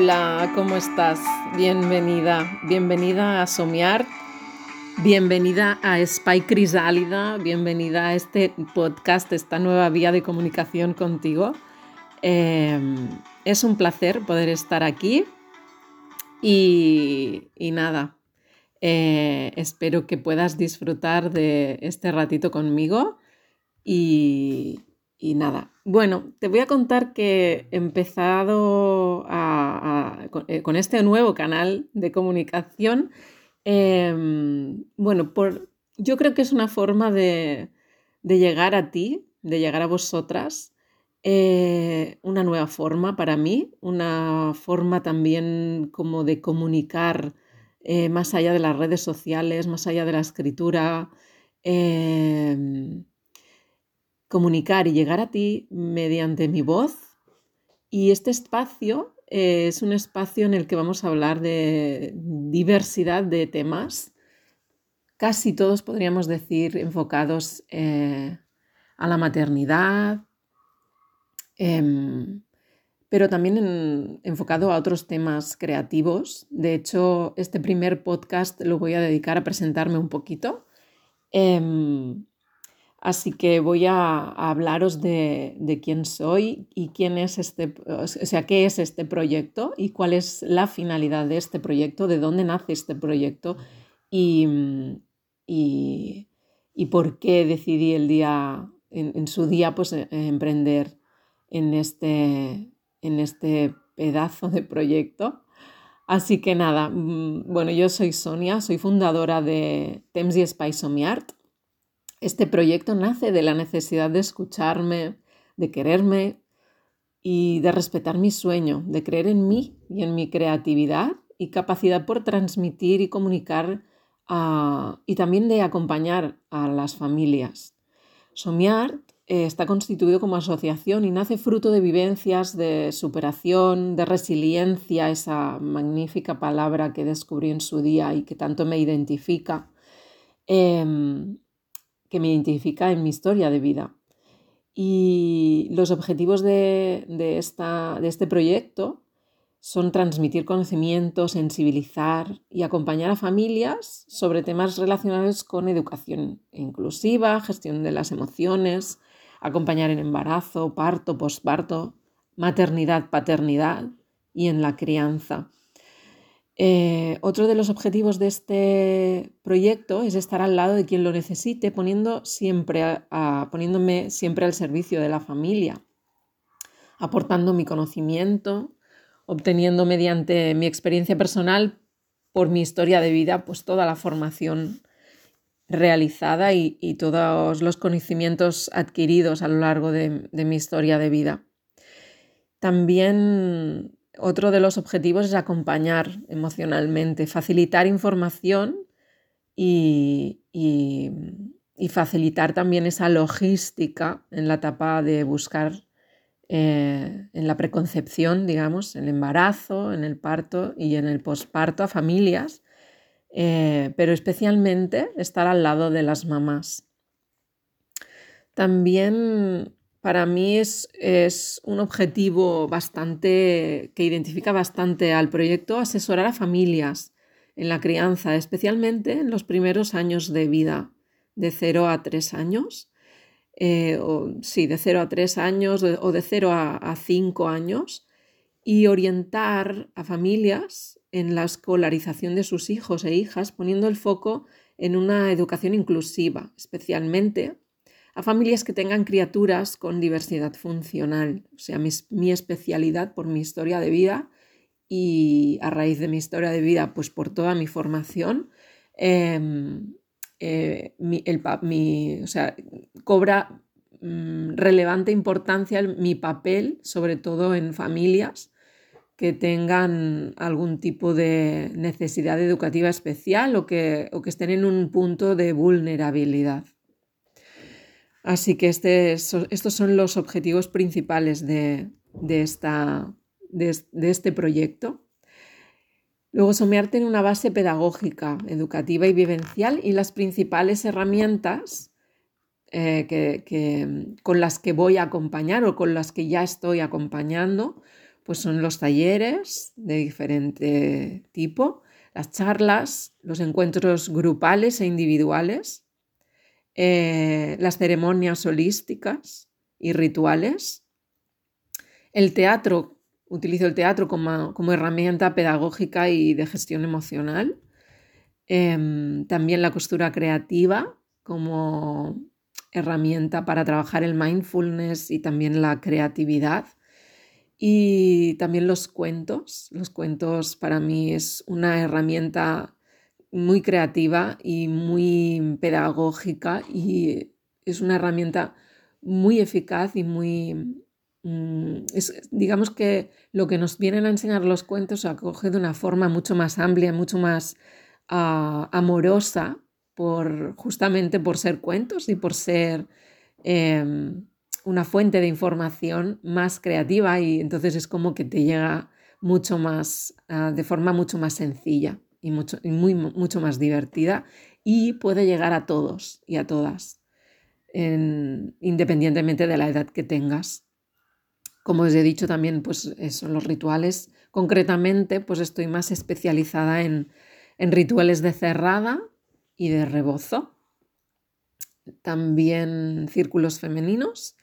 Hola, ¿cómo estás? Bienvenida, bienvenida a Somiar, bienvenida a Spy Crisálida, bienvenida a este podcast, esta nueva vía de comunicación contigo. Em, es un placer poder estar aquí y, nada, eh, espero que puedas disfrutar de este ratito conmigo y, y nada, bueno, te voy a contar que he empezado eh, con, este nuevo canal de comunicación. Em, bueno, por, yo creo que es una forma de, llegar a ti, de llegar a vosotras, eh, una nueva forma para mí, una forma también como de comunicar eh, más allá de las redes sociales, más allá de la escritura. Em, comunicar y llegar a ti mediante mi voz. Y este espacio es un espacio en el que vamos a hablar de diversidad de temas, casi todos podríamos decir enfocados eh, a la maternidad, em, pero también enfocado a otros temas creativos. De hecho, este primer podcast lo voy a dedicar a presentarme un poquito. Así que voy a, hablaros de, quién soy y quién es este, o sea, qué es este proyecto y cuál es la finalidad de este proyecto, de dónde nace este proyecto y, por qué decidí el día, en, su día, pues e, emprender en este, en este pedazo de proyecto. Así que nada, mm, bueno, yo soy Sonia, soy fundadora de Temps y Spice Art este proyecto nace de la necesidad de escucharme, de quererme y de respetar mi sueño, de creer en mí y en mi creatividad y capacidad por transmitir y comunicar ah, y también de acompañar a las familias. Somiart eh, está constituido como asociación y nace fruto de vivencias de superación, de resiliencia, esa magnífica palabra que descubrí en su día y que tanto me identifica. Em, que me identifica en mi historia de vida. Y los objetivos de, esta, de este proyecto son transmitir conocimiento, sensibilizar y acompañar a familias sobre temas relacionados con educación inclusiva, gestión de las emociones, acompañar en embarazo, parto, posparto, maternidad, paternidad y en la crianza. Eh, otro de los objetivos de este proyecto es estar al lado de quien lo necesite, poniendo siempre poniéndome siempre al servicio de la familia, aportando mi conocimiento, obteniendo mediante mi experiencia personal por mi historia de vida, pues toda la formación realizada y, todos los conocimientos adquiridos a lo largo de mi historia de vida. También otro de los objetivos es acompañar emocionalmente, facilitar información y, facilitar también esa logística en la etapa de buscar eh, en la preconcepción, digamos, el embarazo, en el parto y en el posparto a familias, eh, pero especialmente estar al lado de las mamás. También para mí es, un objetivo bastante que identifica bastante al proyecto asesorar a familias en la crianza, especialmente en los primeros años de vida, de 0 a 3 años. Eh, o, sí, de 0 a 3 años o de 0 a, 5 años y orientar a familias en la escolarización de sus hijos e hijas, poniendo el foco en una educación inclusiva, especialmente a familias que tengan criaturas con diversidad funcional. O sea, mi, especialidad por mi historia de vida y a raíz de mi historia de vida, pues por toda mi formación, em, eh, o sea, cobra mm, relevante importancia mi papel, sobre todo en familias que tengan algún tipo de necesidad educativa especial o que, o que estén en un punto de vulnerabilidad. Así que este, estos son los objetivos principales de, este proyecto. Luego, Somear tiene una base pedagógica, educativa y vivencial y las principales herramientas eh, con las que voy a acompañar o con las que ya estoy acompañando, pues son los talleres de diferente tipo, las charlas, los encuentros grupales e individuales, eh, las ceremonias holísticas y rituales, el teatro, utilizo el teatro como, herramienta pedagógica y de gestión emocional, em, también la costura creativa como herramienta para trabajar el mindfulness y también la creatividad. Y también los cuentos. Los cuentos para mí es una herramienta muy creativa y muy pedagógica y es una herramienta muy eficaz y muy... Mm, digamos que lo que nos vienen a enseñar los cuentos se acoge de una forma mucho más amplia, mucho más ah, amorosa, por, justamente por ser cuentos y por ser em, una fuente de información más creativa y entonces es como que te llega mucho más, ah, de forma mucho más sencilla y, mucho, muy, mucho más divertida y puede llegar a todos y a todas, independientemente de la edad que tengas. Como os he dicho también, pues son los rituales. Concretamente, pues estoy más especializada en, en rituales de cerrada y de rebozo. También círculos femeninos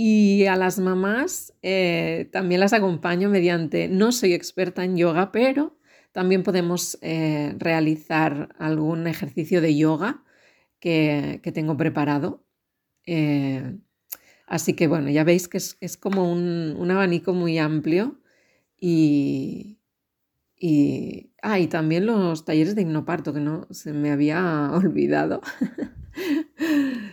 y a las mamás eh, también las acompaño mediante, no soy experta en yoga, pero también podemos eh, realizar algún ejercicio de yoga que, tengo preparado. Eh, así que bueno, ya veis que es, como un, abanico muy amplio y, y, ah, y también los talleres de hipnoparto, que no se me había olvidado.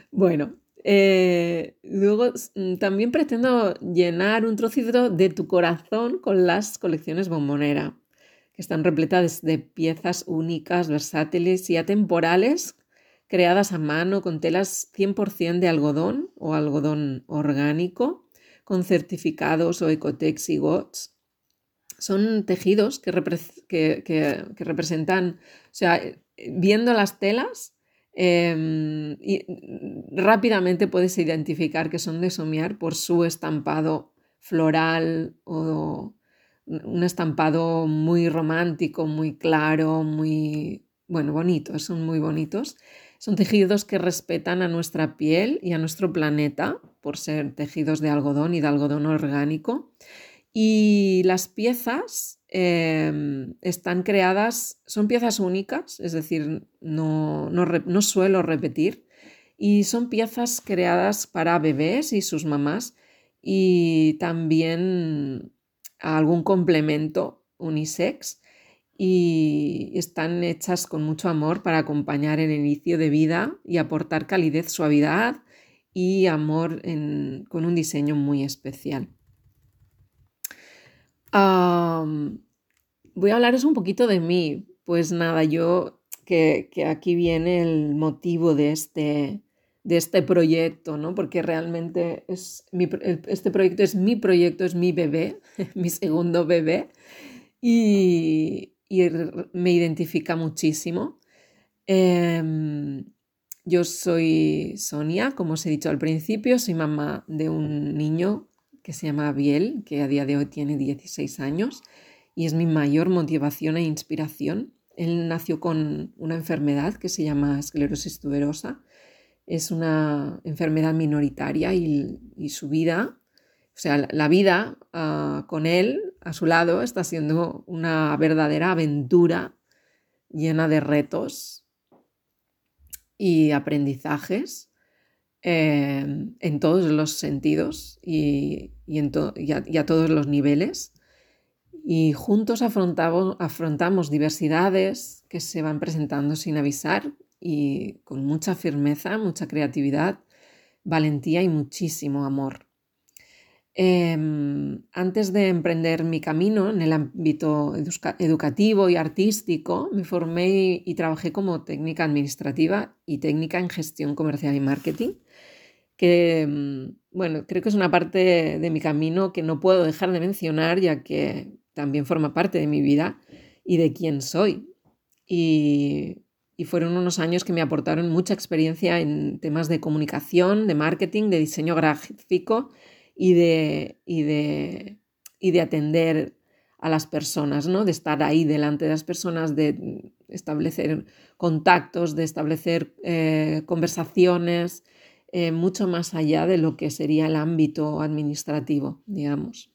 bueno, eh, luego mm, también pretendo llenar un trocito de tu corazón con las colecciones bombonera, que están repletas de piezas únicas, versátiles y atemporales, creadas a mano con telas 100% de algodón o algodón orgánico, con certificados o Ecotex y GOTS. Son tejidos que, representan, o sea, viendo las telas, Em, rápidamente puedes identificar que son de somiar por su estampado floral o un estampado muy romántico, muy claro, muy, bueno, bonitos, son muy bonitos. Son tejidos que respetan a nuestra piel y a nuestro planeta por ser tejidos de algodón y de algodón orgánico. Y las piezas Em, están creadas, son piezas únicas, es decir, no, no, suelo repetir, y son piezas creadas para bebés y sus mamás y también algún complemento unisex y están hechas con mucho amor para acompañar el inicio de vida y aportar calidez, suavidad y amor con un diseño muy especial voy a hablaros un poquito de mí. Pues nada, yo que, aquí viene el motivo de este, de este proyecto, ¿no? Porque realmente es este proyecto es mi proyecto, es mi bebé, mi segundo bebé, y, me identifica muchísimo. Em, yo soy Sonia, como os he dicho al principio, soy mamá de un niño que se llama Biel, que a día de hoy tiene 16 años y es mi mayor motivación e inspiración. Él nació con una enfermedad que se llama esclerosis tuberosa. Es una enfermedad minoritaria y, su vida, o sea, la vida ah, con él a su lado está siendo una verdadera aventura llena de retos y aprendizajes eh, en todos los sentidos y, a todos los niveles. Y juntos afrontamos diversidades que se van presentando sin avisar y con mucha firmeza, mucha creatividad, valentía y muchísimo amor. Em, antes de emprender mi camino en el ámbito educativo y artístico, me formé y, trabajé como técnica administrativa y técnica en gestión comercial y marketing, que, em, bueno, creo que es una parte de mi camino que no puedo dejar de mencionar, ya que también forma parte de mi vida y de quién soy. Y, fueron unos años que me aportaron mucha experiencia en temas de comunicación, de marketing, de diseño gráfico y de, y de, y de atender a las personas, ¿no? De estar ahí delante de las personas, de establecer contactos, de establecer eh, conversaciones, eh, mucho más allá de lo que sería el ámbito administrativo, digamos.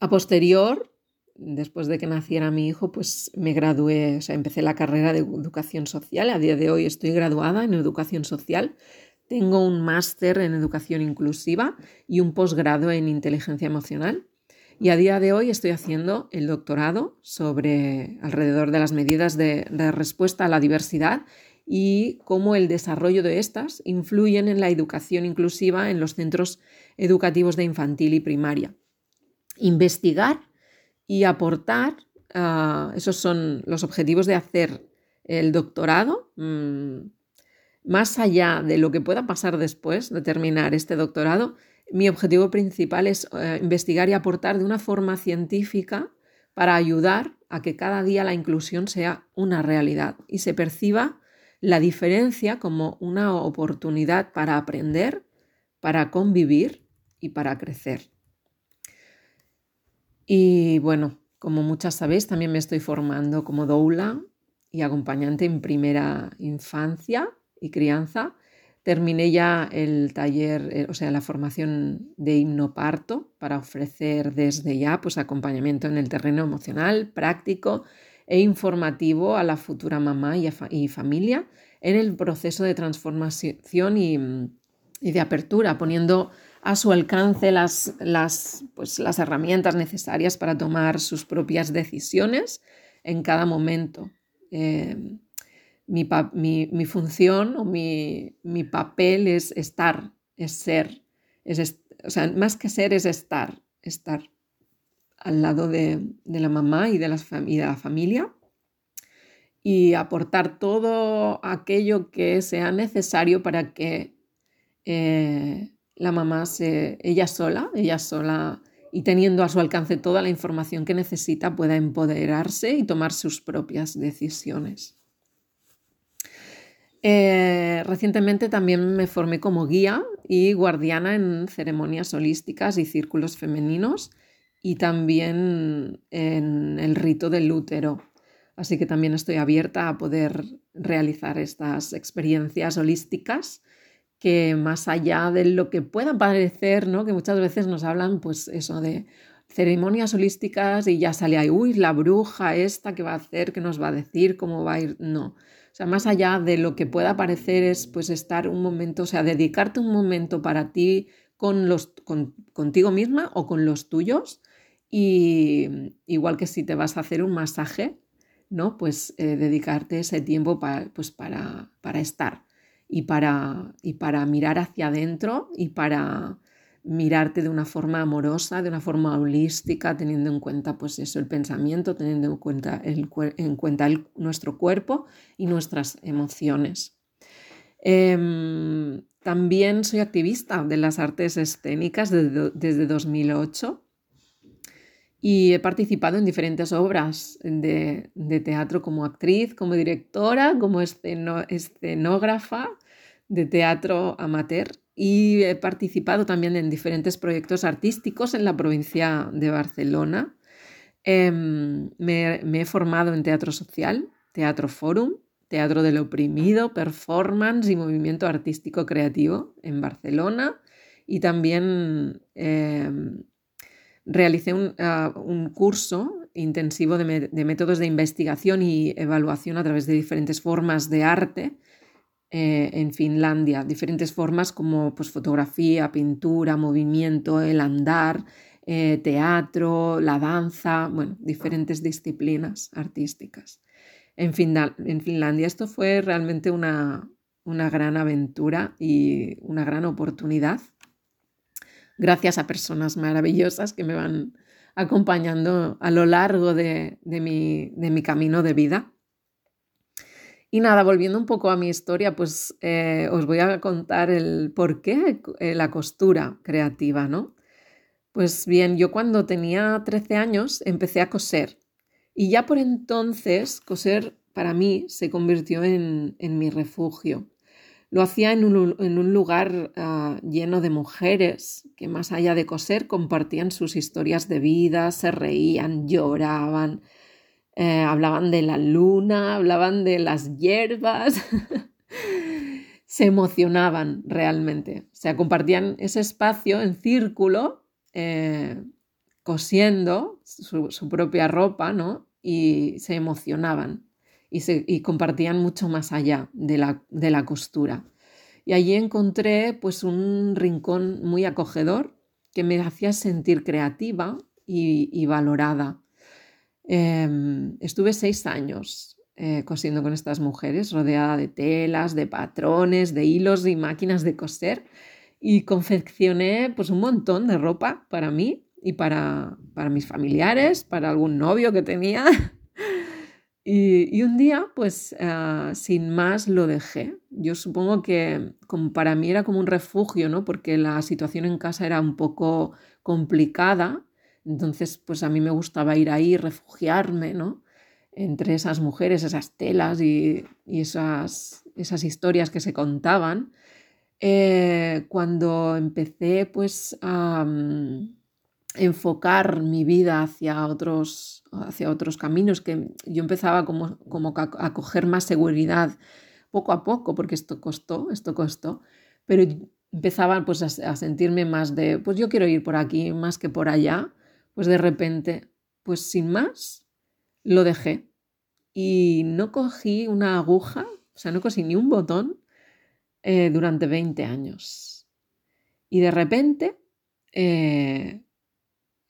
A posterior, después de que naciera mi hijo, pues me gradué, o sea, empecé la carrera de educación social. A día de hoy estoy graduada en educación social. Tengo un máster en educación inclusiva y un posgrado en inteligencia emocional. Y a día de hoy estoy haciendo el doctorado sobre alrededor de las medidas de, respuesta a la diversidad y cómo el desarrollo de estas influyen en la educación inclusiva en los centros educativos de infantil y primaria. Investigar y aportar, ah, esos son los objetivos de hacer el doctorado. Mm, más allá de lo que pueda pasar después de terminar este doctorado, mi objetivo principal es eh, investigar y aportar de una forma científica para ayudar a que cada día la inclusión sea una realidad y se perciba la diferencia como una oportunidad para aprender, para convivir y para crecer. Y bueno, como muchas sabéis, también me estoy formando como doula y acompañante en primera infancia y crianza. Terminé ya el taller, eh, o sea, la formación de himnoparto para ofrecer desde ya pues, acompañamiento en el terreno emocional, práctico e informativo a la futura mamá y, familia en el proceso de transformación y, de apertura, poniendo a su alcance las, las, pues, las herramientas necesarias para tomar sus propias decisiones en cada momento. Eh, mi, función o mi, papel es estar, es ser. Es o sea, más que ser es estar, estar al lado de, la mamá y de, la familia y aportar todo aquello que sea necesario para que eh, la mamá se, ella sola, ella sola y teniendo a su alcance toda la información que necesita pueda empoderarse y tomar sus propias decisiones. Eh, recientemente también me formé como guía y guardiana en ceremonias holísticas y círculos femeninos y también en el rito del útero. Así que también estoy abierta a poder realizar estas experiencias holísticas que más allá de lo que pueda parecer, ¿no? que muchas veces nos hablan pues eso de ceremonias holísticas y ya sale ahí, uy, la bruja esta que va a hacer, que nos va a decir, cómo va a ir. No, o sea, más allá de lo que pueda parecer es pues estar un momento, o sea, dedicarte un momento para ti con los, contigo misma o con los tuyos. Y igual que si te vas a hacer un masaje, ¿no? Pues eh, dedicarte ese tiempo pues para, para estar y para, y para mirar hacia adentro y para mirarte de una forma amorosa, de una forma holística, teniendo en cuenta pues eso, el pensamiento, teniendo en cuenta, el, en cuenta nuestro cuerpo y nuestras emociones. Em, también soy activista de las artes escénicas desde, 2008 y he participado en diferentes obras de, teatro como actriz, como directora, como escenógrafa de teatro amateur y he participado también en diferentes proyectos artísticos en la provincia de Barcelona. Em, me, he formado en teatro social, teatro forum, teatro del oprimido, performance y movimiento artístico creativo en Barcelona y también em, realicé ah, un, curso intensivo de, métodos de investigación y evaluación a través de diferentes formas de arte eh, en Finlandia, diferentes formas como pues, fotografía, pintura, movimiento, el andar, eh, teatro, la danza, bueno, diferentes disciplinas artísticas. En, en Finlandia esto fue realmente una, gran aventura y una gran oportunidad, gracias a personas maravillosas que me van acompañando a lo largo de mi camino de vida. Y nada, volviendo un poco a mi historia, pues eh, os voy a contar el por qué eh, la costura creativa, ¿no? Pues bien, yo cuando tenía 13 años empecé a coser y ya por entonces coser para mí se convirtió en, mi refugio. Lo hacía en un, lugar ah, lleno de mujeres que más allá de coser compartían sus historias de vida, se reían, lloraban, eh, hablaban de la luna, hablaban de las hierbas, se emocionaban realmente. O sea, compartían ese espacio en círculo, eh, cosiendo su, propia ropa, ¿no? Y se emocionaban y, compartían mucho más allá de la, costura. Y allí encontré pues un rincón muy acogedor que me hacía sentir creativa y, valorada. Em, estuve seis años eh, cosiendo con estas mujeres, rodeada de telas, de patrones, de hilos y máquinas de coser y confeccioné pues un montón de ropa para mí y para, para mis familiares, para algún novio que tenía Y, un día, pues ah, sin más, lo dejé. Yo supongo que como para mí era como un refugio, ¿no? Porque la situación en casa era un poco complicada. Entonces, pues a mí me gustaba ir ahí, refugiarme, ¿no? Entre esas mujeres, esas telas y, esas, esas, historias que se contaban. Eh, cuando empecé, pues, a mm, enfocar mi vida hacia otros, hacia otros caminos, que yo empezaba como, como a coger más seguridad poco a poco, porque esto costó, esto costó, pero empezaba pues a, sentirme más de, pues yo quiero ir por aquí más que por allá, pues de repente, pues sin más, lo dejé. Y no cogí una aguja, o sea, no cogí ni un botón eh, durante 20 años. Y de repente, eh,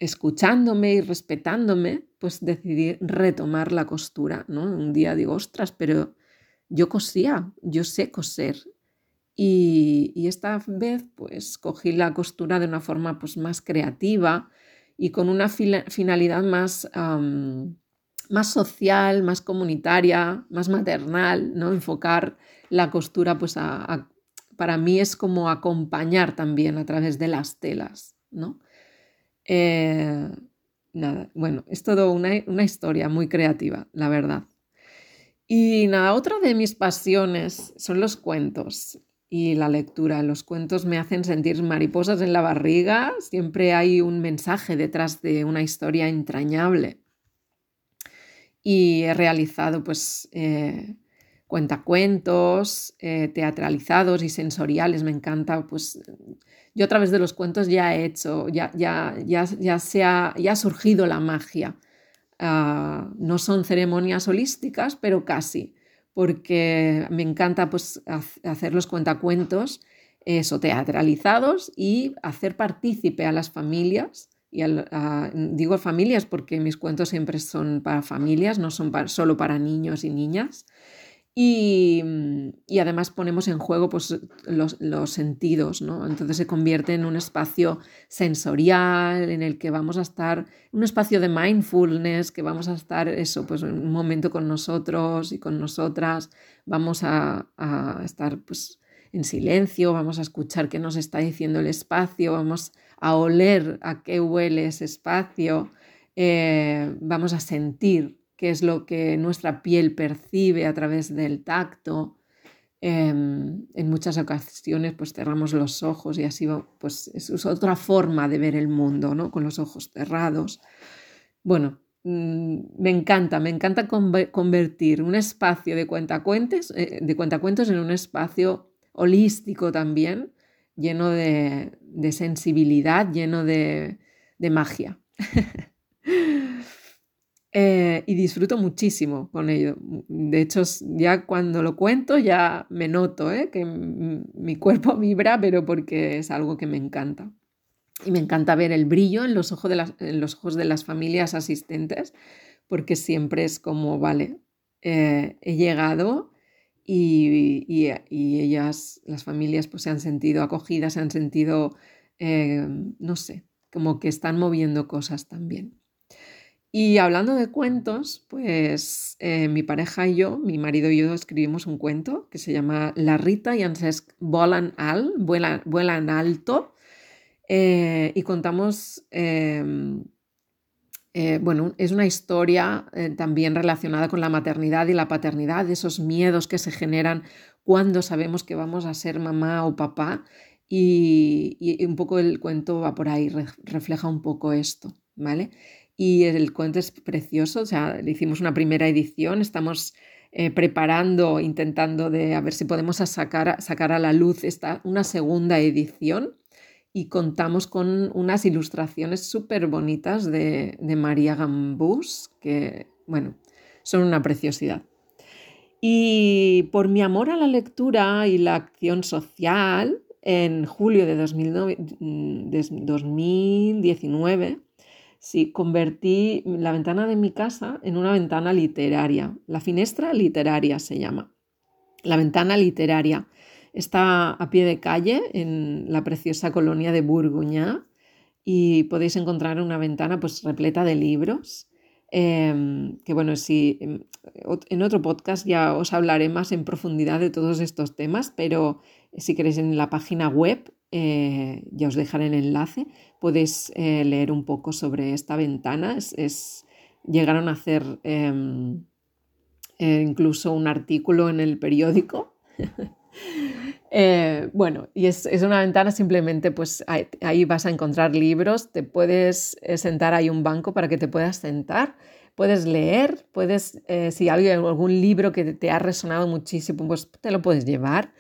escuchándome y respetándome, pues decidí retomar la costura, ¿no? Un día digo, ostras, pero yo cosía, yo sé coser. Y, esta vez, pues cogí la costura de una forma pues, más creativa y con una finalidad más, más social, más comunitaria, más maternal, ¿no? Enfocar la costura, pues para mí es como acompañar también a través de las telas, ¿no? Eh, nada, bueno, es todo una, historia muy creativa, la verdad. Y nada, otra de mis pasiones son los cuentos y la lectura. Los cuentos me hacen sentir mariposas en la barriga, siempre hay un mensaje detrás de una historia entrañable. Y he realizado pues eh, cuentacuentos eh, teatralizados y sensoriales, me encanta pues yo a través de los cuentos ya he hecho, ya, ya, ya, ya, se ha, ya ha surgido la magia. Ah, no son ceremonias holísticas, pero casi, porque me encanta pues, hacer los cuentacuentos, eso, teatralizados y hacer partícipe a las familias. Y digo familias porque mis cuentos siempre son para familias, no son solo para niños y niñas. Mm, y, además ponemos en juego pues, los, sentidos, ¿no? Entonces se convierte en un espacio sensorial en el que vamos a estar, un espacio de mindfulness, que vamos a estar eso, pues un momento con nosotros y con nosotras, vamos a, estar pues en silencio, vamos a escuchar qué nos está diciendo el espacio, vamos a oler a qué huele ese espacio, eh, vamos a sentir que es lo que nuestra piel percibe a través del tacto. Em, en muchas ocasiones pues cerramos los ojos y así pues es otra forma de ver el mundo, ¿no? Con los ojos cerrados. Bueno, mm, me encanta, me encanta convertir un espacio de cuentacuentos, eh, de cuentacuentos en un espacio holístico también, lleno de, sensibilidad, lleno de magia. Eh, y disfruto muchísimo con ello. De hecho, ya cuando lo cuento ya me noto ¿eh? que mi cuerpo vibra, pero porque es algo que me encanta. Y me encanta ver el brillo en los ojos de las, en los ojos de las familias asistentes, porque siempre es como, vale, eh, he llegado y, y, ellas, las familias, pues se han sentido acogidas, se han sentido, no sé, como que están moviendo cosas también. Y hablando de cuentos, pues eh, mi pareja y yo, mi marido y yo escribimos un cuento que se llama La Rita y Ansesc volan al, vuelan, alto, eh, y contamos em, eh, bueno, es una historia también relacionada con la maternidad y la paternidad, esos miedos que se generan cuando sabemos que vamos a ser mamá o papá y, un poco el cuento va por ahí, refleja un poco esto, ¿vale? Y el cuento es precioso, o sea, hicimos una primera edición, estamos eh, preparando, intentando de a ver si podemos sacar, sacar a la luz esta, una segunda edición y contamos con unas ilustraciones súper bonitas de, de, María Gambús, que, bueno, son una preciosidad. Y por mi amor a la lectura y la acción social, en julio de 2019, sí, convertí la ventana de mi casa en una ventana literaria. La finestra literaria se llama. La ventana literaria Está a pie de calle en la preciosa colonia de Burguñá y podéis encontrar una ventana pues repleta de libros. Em, que bueno, si em, en otro podcast ya os hablaré más en profundidad de todos estos temas, pero si queréis en la página web, eh, ya os dejaré el enlace, podéis eh, leer un poco sobre esta ventana. Es, llegaron a hacer em, eh, incluso un artículo en el periódico Eh, bueno, y es, una ventana simplemente, pues ahí, vas a encontrar libros, te puedes sentar ahí un banco para que te puedas sentar, puedes leer, puedes, si hay algún libro que te ha resonado muchísimo, pues te lo puedes llevar.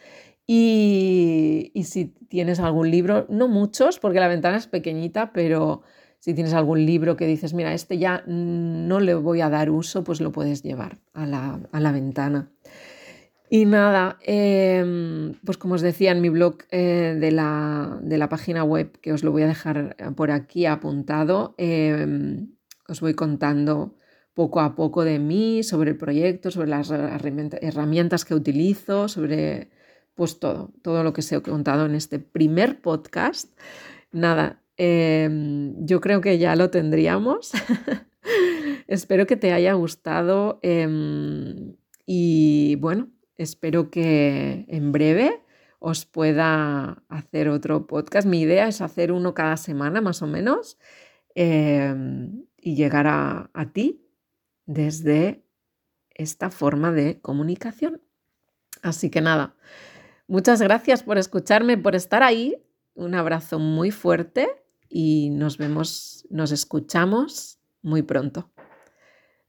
Y, si tienes algún libro, no muchos, porque la ventana es pequeñita, pero si tienes algún libro que dices, mira, este ya no le voy a dar uso, pues lo puedes llevar a la, a la ventana. Y nada, em, pues como os decía en mi blog eh, de, la, página web, que os lo voy a dejar por aquí apuntado, em, os voy contando poco a poco de mí, sobre el proyecto, sobre las herramientas que utilizo, sobre pues todo, todo lo que os he contado en este primer podcast. Nada, em, yo creo que ya lo tendríamos. Espero que te haya gustado y bueno, Espero que en breve os pueda hacer otro podcast. Mi idea es hacer uno cada semana más o menos em, y llegar a, a ti desde esta forma de comunicación. Así que nada, muchas gracias por escucharme, por estar ahí. Un abrazo muy fuerte y nos vemos, nos escuchamos muy pronto.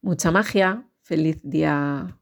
Mucha magia. Feliz día